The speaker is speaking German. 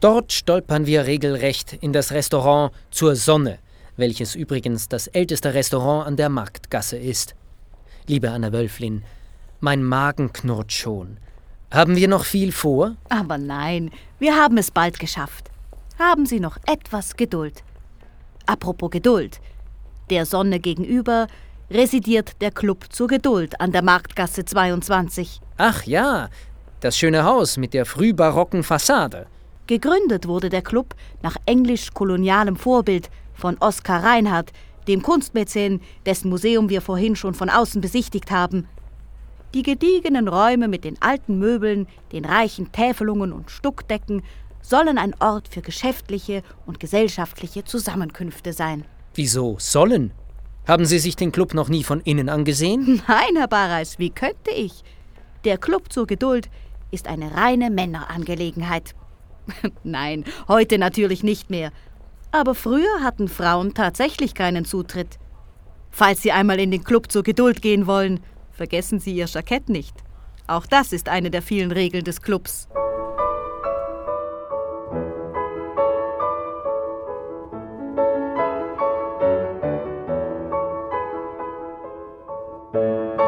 Dort stolpern wir regelrecht in das Restaurant zur Sonne, welches übrigens das älteste Restaurant an der Marktgasse ist. Liebe Anna Wölflin, mein Magen knurrt schon. Haben wir noch viel vor? Aber nein, wir haben es bald geschafft. Haben Sie noch etwas Geduld. Apropos Geduld. Der Sonne gegenüber residiert der Club zur Geduld an der Marktgasse 22. Ach ja, das schöne Haus mit der frühbarocken Fassade. Gegründet wurde der Club nach englisch-kolonialem Vorbild von Oskar Reinhardt, dem Kunstmäzen, dessen Museum wir vorhin schon von außen besichtigt haben. Die gediegenen Räume mit den alten Möbeln, den reichen Täfelungen und Stuckdecken sollen ein Ort für geschäftliche und gesellschaftliche Zusammenkünfte sein. Wieso sollen? Haben Sie sich den Club noch nie von innen angesehen? Nein, Herr Barreis, wie könnte ich? Der Club zur Geduld ist eine reine Männerangelegenheit. Nein, heute natürlich nicht mehr. Aber früher hatten Frauen tatsächlich keinen Zutritt. Falls Sie einmal in den Club zur Geduld gehen wollen, vergessen Sie Ihr Jackett nicht. Auch das ist eine der vielen Regeln des Clubs. Thank